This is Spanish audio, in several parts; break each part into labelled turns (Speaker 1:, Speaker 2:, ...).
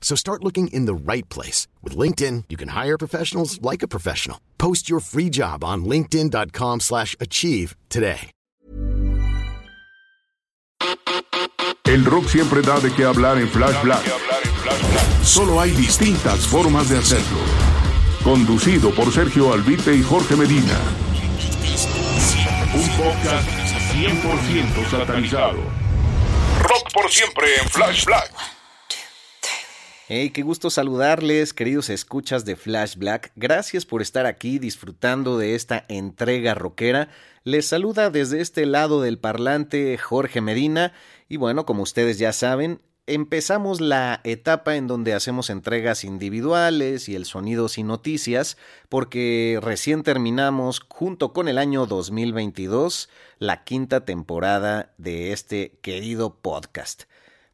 Speaker 1: So start looking in the right place. With LinkedIn, you can hire professionals like a professional. Post your free job on linkedin.com slash achieve today.
Speaker 2: El rock siempre da de qué hablar en Flash Black. Solo hay distintas formas de hacerlo. Conducido por Sergio Albite y Jorge Medina. Un podcast 100% satanizado. Rock por siempre en Flash Black.
Speaker 3: Hey, qué gusto saludarles, queridos escuchas de Flash Black. Gracias por estar aquí disfrutando de esta entrega rockera. Les saluda desde este lado del parlante Jorge Medina. Y bueno, como ustedes ya saben, empezamos la etapa en donde hacemos entregas individuales y el sonido sin noticias, porque recién terminamos, junto con el año 2022, la quinta temporada de este querido podcast.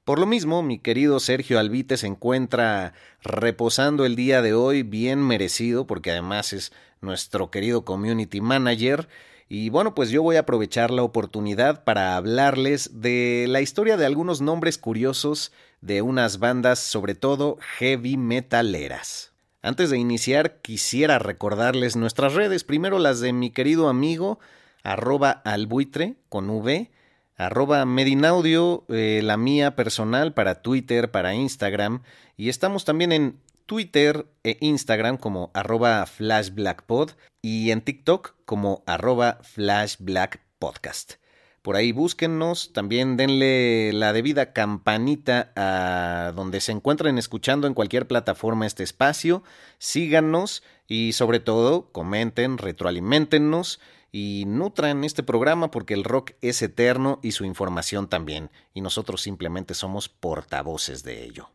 Speaker 3: Por lo mismo, mi querido Sergio Albite se encuentra reposando el día de hoy, bien merecido, porque además es nuestro querido community manager. Y bueno, pues yo voy a aprovechar la oportunidad para hablarles de la historia de algunos nombres curiosos de unas bandas, sobre todo heavy metaleras. Antes de iniciar, quisiera recordarles nuestras redes, primero las de mi querido amigo, arroba albuitre con V, arroba Medinaudio, eh, la mía personal para Twitter, para Instagram, y estamos también en Twitter e Instagram como arroba flashblackpod y en TikTok como arroba flashblackpodcast. Por ahí búsquennos, también denle la debida campanita a donde se encuentren escuchando en cualquier plataforma este espacio, síganos y sobre todo comenten, retroalimentennos y nutran este programa porque el rock es eterno y su información también, y nosotros simplemente somos portavoces de ello.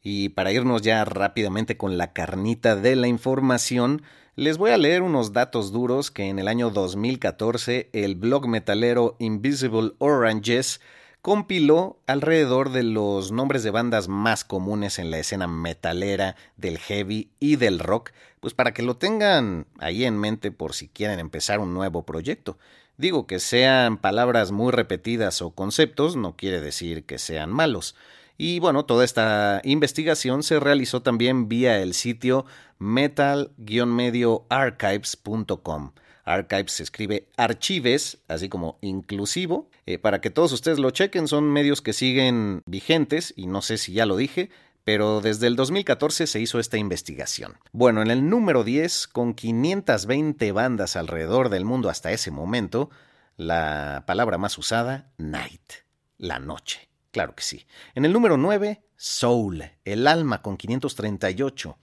Speaker 3: Y para irnos ya rápidamente con la carnita de la información, les voy a leer unos datos duros que en el año 2014 el blog metalero Invisible Oranges compiló alrededor de los nombres de bandas más comunes en la escena metalera, del heavy y del rock, pues para que lo tengan ahí en mente por si quieren empezar un nuevo proyecto. Digo que sean palabras muy repetidas o conceptos no quiere decir que sean malos. Y bueno, toda esta investigación se realizó también vía el sitio metal-medioarchives.com. Archives se escribe archives, así como inclusivo. Eh, para que todos ustedes lo chequen, son medios que siguen vigentes y no sé si ya lo dije, pero desde el 2014 se hizo esta investigación. Bueno, en el número 10, con 520 bandas alrededor del mundo hasta ese momento, la palabra más usada, night, la noche. Claro que sí. En el número 9, soul, el alma con 538.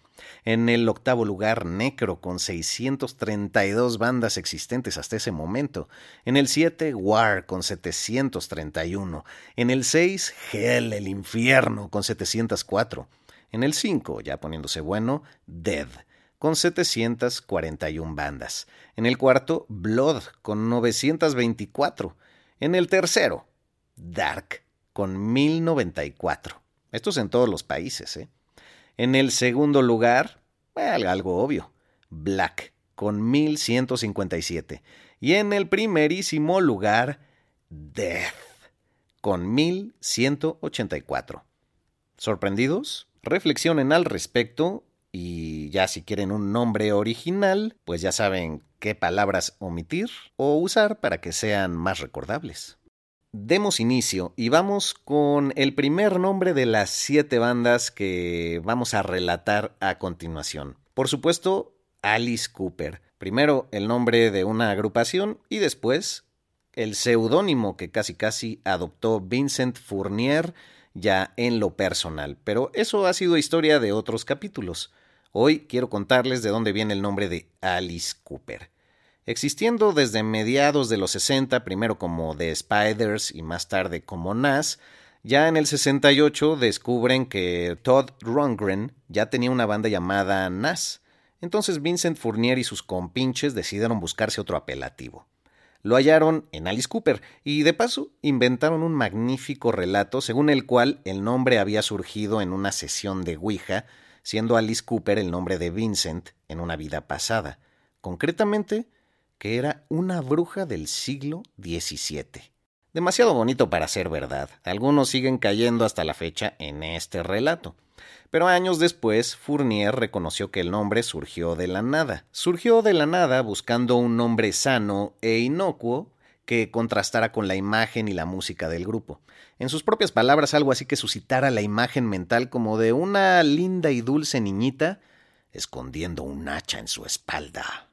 Speaker 3: En el octavo lugar, Necro, con 632 bandas existentes hasta ese momento. En el 7, War, con 731. En el 6, Hell, el infierno, con 704. En el 5, ya poniéndose bueno, Dead, con 741 bandas. En el cuarto, Blood, con 924. En el tercero, Dark, con 1094. Estos en todos los países, ¿eh? En el segundo lugar, algo obvio, Black, con 1157. Y en el primerísimo lugar, Death, con 1184. ¿Sorprendidos? Reflexionen al respecto y ya si quieren un nombre original, pues ya saben qué palabras omitir o usar para que sean más recordables demos inicio y vamos con el primer nombre de las siete bandas que vamos a relatar a continuación. Por supuesto, Alice Cooper. Primero el nombre de una agrupación y después el seudónimo que casi casi adoptó Vincent Fournier ya en lo personal, pero eso ha sido historia de otros capítulos. Hoy quiero contarles de dónde viene el nombre de Alice Cooper. Existiendo desde mediados de los 60, primero como The Spiders y más tarde como Nas, ya en el 68 descubren que Todd Rundgren ya tenía una banda llamada Nas. Entonces Vincent Fournier y sus compinches decidieron buscarse otro apelativo. Lo hallaron en Alice Cooper y de paso inventaron un magnífico relato según el cual el nombre había surgido en una sesión de Ouija, siendo Alice Cooper el nombre de Vincent en una vida pasada, concretamente era una bruja del siglo XVII. Demasiado bonito para ser verdad. Algunos siguen cayendo hasta la fecha en este relato. Pero años después, Fournier reconoció que el nombre surgió de la nada. Surgió de la nada buscando un nombre sano e inocuo que contrastara con la imagen y la música del grupo. En sus propias palabras, algo así que suscitara la imagen mental como de una linda y dulce niñita escondiendo un hacha en su espalda.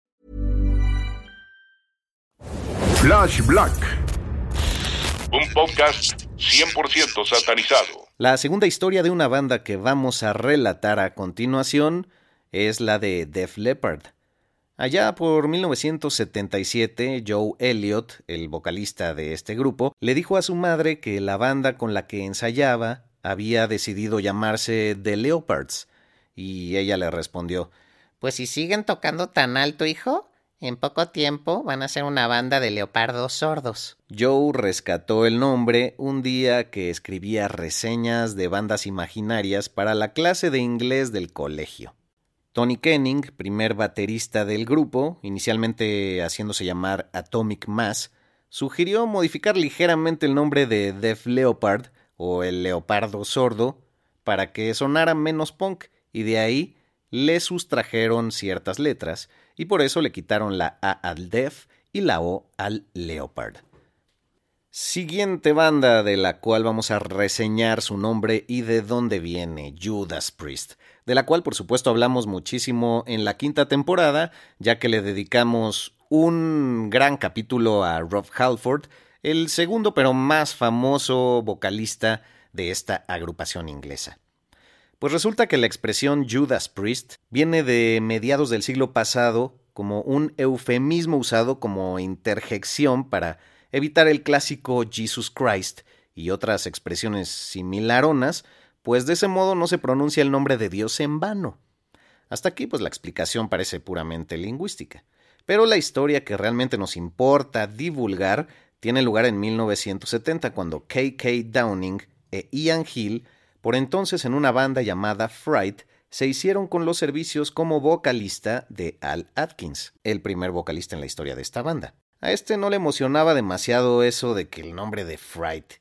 Speaker 2: Flash Black. Un podcast 100% satanizado.
Speaker 3: La segunda historia de una banda que vamos a relatar a continuación es la de Def Leppard. Allá por 1977, Joe Elliott, el vocalista de este grupo, le dijo a su madre que la banda con la que ensayaba había decidido llamarse The Leopards, y ella le respondió
Speaker 4: Pues si siguen tocando tan alto, hijo, en poco tiempo van a ser una banda de leopardos sordos.
Speaker 3: Joe rescató el nombre un día que escribía reseñas de bandas imaginarias para la clase de inglés del colegio. Tony Kenning, primer baterista del grupo, inicialmente haciéndose llamar Atomic Mass, sugirió modificar ligeramente el nombre de Def Leopard o el leopardo sordo para que sonara menos punk y de ahí le sustrajeron ciertas letras y por eso le quitaron la A al Def y la O al Leopard. Siguiente banda de la cual vamos a reseñar su nombre y de dónde viene, Judas Priest, de la cual por supuesto hablamos muchísimo en la quinta temporada, ya que le dedicamos un gran capítulo a Rob Halford, el segundo pero más famoso vocalista de esta agrupación inglesa. Pues resulta que la expresión Judas Priest viene de mediados del siglo pasado como un eufemismo usado como interjección para evitar el clásico Jesus Christ y otras expresiones similaronas, pues de ese modo no se pronuncia el nombre de Dios en vano. Hasta aquí pues la explicación parece puramente lingüística. Pero la historia que realmente nos importa divulgar tiene lugar en 1970 cuando K.K. Downing e Ian Hill, por entonces en una banda llamada Fright, se hicieron con los servicios como vocalista de Al Atkins, el primer vocalista en la historia de esta banda. A este no le emocionaba demasiado eso de que el nombre de Fright,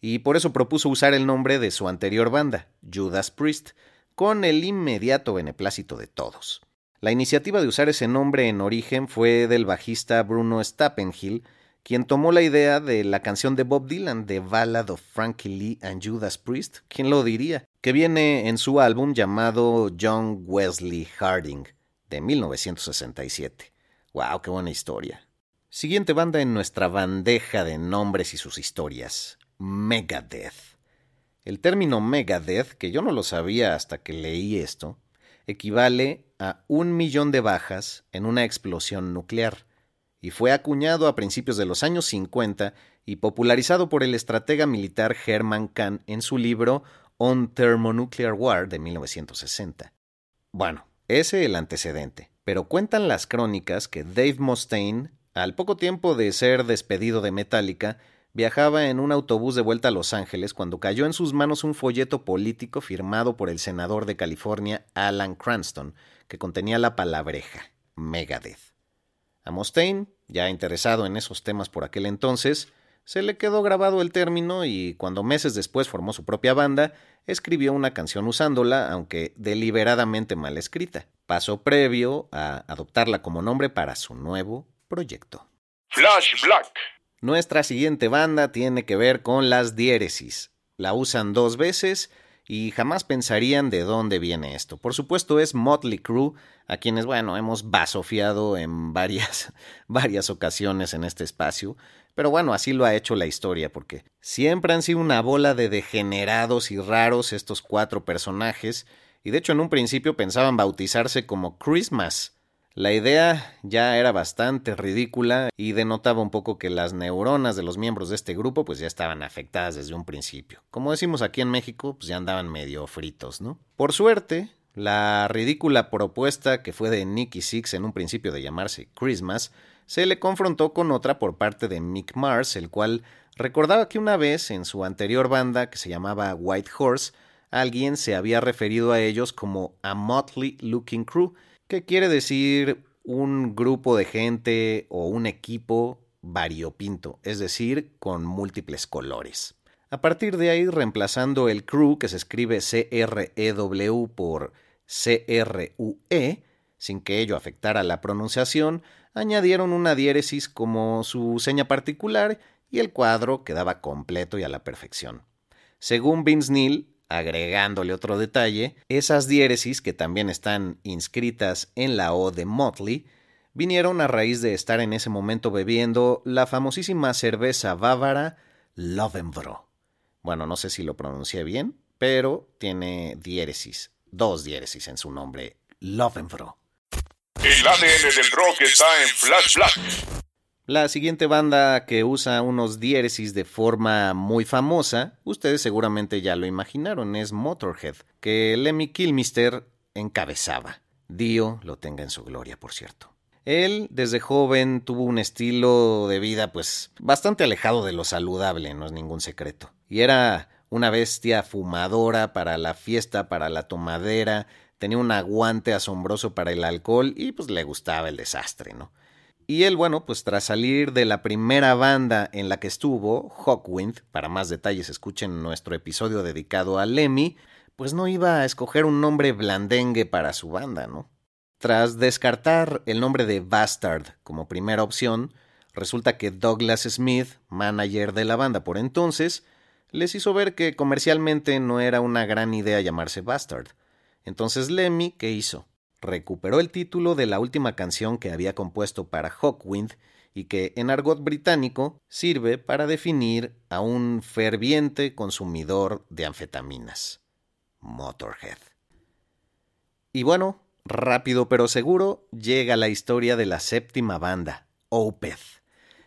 Speaker 3: y por eso propuso usar el nombre de su anterior banda, Judas Priest, con el inmediato beneplácito de todos. La iniciativa de usar ese nombre en origen fue del bajista Bruno Stappenhill, quien tomó la idea de la canción de Bob Dylan, The Ballad of Frankie Lee and Judas Priest, ¿quién lo diría? Que viene en su álbum llamado John Wesley Harding, de 1967. ¡Wow! ¡Qué buena historia! Siguiente banda en nuestra bandeja de nombres y sus historias, Megadeth. El término Megadeth, que yo no lo sabía hasta que leí esto, equivale a un millón de bajas en una explosión nuclear, y fue acuñado a principios de los años 50 y popularizado por el estratega militar Herman Kahn en su libro On Thermonuclear War de 1960. Bueno, ese el antecedente, pero cuentan las crónicas que Dave Mustaine, al poco tiempo de ser despedido de Metallica, viajaba en un autobús de vuelta a Los Ángeles cuando cayó en sus manos un folleto político firmado por el senador de California Alan Cranston, que contenía la palabreja Megadeth. A Mustaine, ya interesado en esos temas por aquel entonces, se le quedó grabado el término y cuando meses después formó su propia banda, escribió una canción usándola, aunque deliberadamente mal escrita, paso previo a adoptarla como nombre para su nuevo proyecto.
Speaker 2: Flash Black.
Speaker 3: Nuestra siguiente banda tiene que ver con las diéresis. La usan dos veces y jamás pensarían de dónde viene esto. Por supuesto es Motley Crue, a quienes, bueno, hemos basofiado en varias, varias ocasiones en este espacio, pero bueno, así lo ha hecho la historia, porque siempre han sido una bola de degenerados y raros estos cuatro personajes, y de hecho en un principio pensaban bautizarse como Christmas, la idea ya era bastante ridícula y denotaba un poco que las neuronas de los miembros de este grupo pues ya estaban afectadas desde un principio. Como decimos aquí en México, pues ya andaban medio fritos, ¿no? Por suerte, la ridícula propuesta que fue de Nicky Six en un principio de llamarse Christmas se le confrontó con otra por parte de Mick Mars, el cual recordaba que una vez en su anterior banda que se llamaba White Horse, alguien se había referido a ellos como a motley looking crew, que quiere decir un grupo de gente o un equipo variopinto, es decir, con múltiples colores. A partir de ahí, reemplazando el crew, que se escribe C-R-E-W por C-R-U-E, sin que ello afectara la pronunciación, añadieron una diéresis como su seña particular y el cuadro quedaba completo y a la perfección. Según Vince Neil, Agregándole otro detalle, esas diéresis que también están inscritas en la O de Motley vinieron a raíz de estar en ese momento bebiendo la famosísima cerveza bávara Lovenbro. Bueno, no sé si lo pronuncié bien, pero tiene diéresis, dos diéresis en su nombre, Lovenbro.
Speaker 2: El ADN del rock está en Flash Black.
Speaker 3: La siguiente banda que usa unos diéresis de forma muy famosa, ustedes seguramente ya lo imaginaron, es Motorhead, que Lemmy Kilmister encabezaba. Dio lo tenga en su gloria, por cierto. Él, desde joven, tuvo un estilo de vida, pues, bastante alejado de lo saludable, no es ningún secreto. Y era una bestia fumadora para la fiesta, para la tomadera, tenía un aguante asombroso para el alcohol y pues le gustaba el desastre, ¿no? Y él, bueno, pues tras salir de la primera banda en la que estuvo, Hawkwind, para más detalles escuchen nuestro episodio dedicado a Lemmy, pues no iba a escoger un nombre blandengue para su banda, ¿no? Tras descartar el nombre de Bastard como primera opción, resulta que Douglas Smith, manager de la banda por entonces, les hizo ver que comercialmente no era una gran idea llamarse Bastard. Entonces Lemmy, ¿qué hizo? Recuperó el título de la última canción que había compuesto para Hawkwind y que en argot británico sirve para definir a un ferviente consumidor de anfetaminas. Motorhead. Y bueno, rápido pero seguro, llega la historia de la séptima banda, Opeth.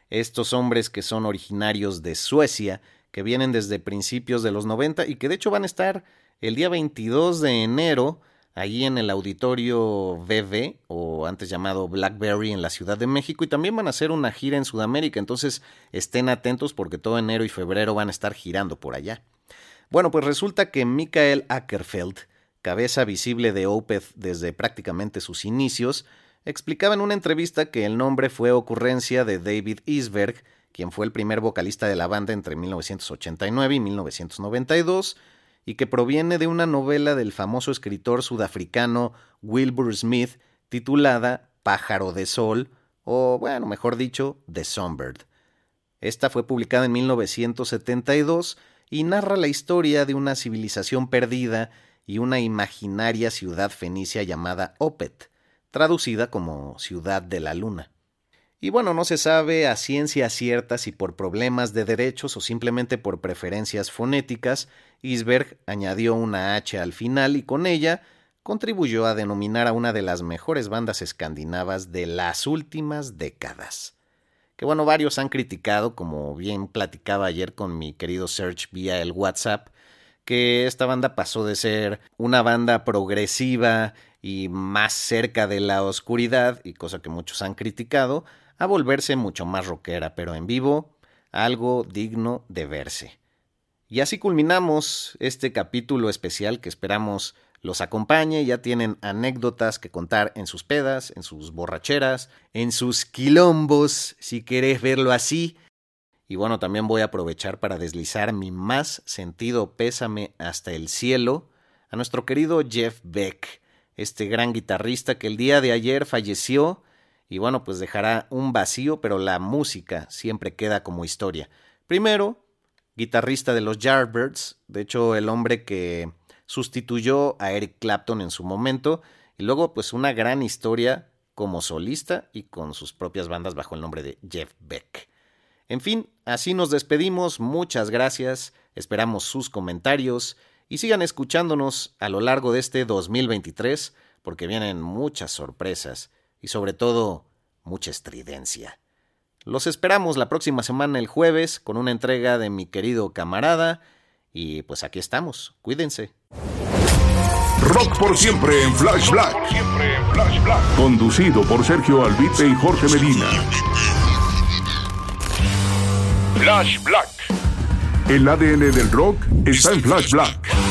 Speaker 3: Estos hombres que son originarios de Suecia, que vienen desde principios de los 90 y que de hecho van a estar el día 22 de enero allí en el auditorio BB, o antes llamado Blackberry, en la Ciudad de México, y también van a hacer una gira en Sudamérica, entonces estén atentos porque todo enero y febrero van a estar girando por allá. Bueno, pues resulta que Michael Ackerfeld, cabeza visible de Opeth desde prácticamente sus inicios, explicaba en una entrevista que el nombre fue ocurrencia de David Isberg, quien fue el primer vocalista de la banda entre 1989 y 1992, y que proviene de una novela del famoso escritor sudafricano Wilbur Smith titulada Pájaro de Sol, o bueno, mejor dicho, The Songbird. Esta fue publicada en 1972 y narra la historia de una civilización perdida y una imaginaria ciudad fenicia llamada Opet, traducida como Ciudad de la Luna. Y bueno, no se sabe a ciencia cierta si por problemas de derechos o simplemente por preferencias fonéticas, Isberg añadió una H al final y con ella contribuyó a denominar a una de las mejores bandas escandinavas de las últimas décadas. Que bueno, varios han criticado, como bien platicaba ayer con mi querido Serge vía el WhatsApp, que esta banda pasó de ser una banda progresiva y más cerca de la oscuridad, y cosa que muchos han criticado, a volverse mucho más rockera, pero en vivo, algo digno de verse. Y así culminamos este capítulo especial que esperamos los acompañe, ya tienen anécdotas que contar en sus pedas, en sus borracheras, en sus quilombos, si querés verlo así. Y bueno, también voy a aprovechar para deslizar mi más sentido pésame hasta el cielo a nuestro querido Jeff Beck, este gran guitarrista que el día de ayer falleció y bueno, pues dejará un vacío, pero la música siempre queda como historia. Primero, guitarrista de los Yardbirds, de hecho el hombre que sustituyó a Eric Clapton en su momento, y luego pues una gran historia como solista y con sus propias bandas bajo el nombre de Jeff Beck. En fin, así nos despedimos, muchas gracias, esperamos sus comentarios y sigan escuchándonos a lo largo de este 2023 porque vienen muchas sorpresas y sobre todo mucha estridencia. Los esperamos la próxima semana el jueves con una entrega de mi querido camarada y pues aquí estamos, cuídense.
Speaker 2: Rock por siempre en Flash Black. Conducido por Sergio Albite y Jorge Medina. Flash Black. El ADN del rock está en Flash Black.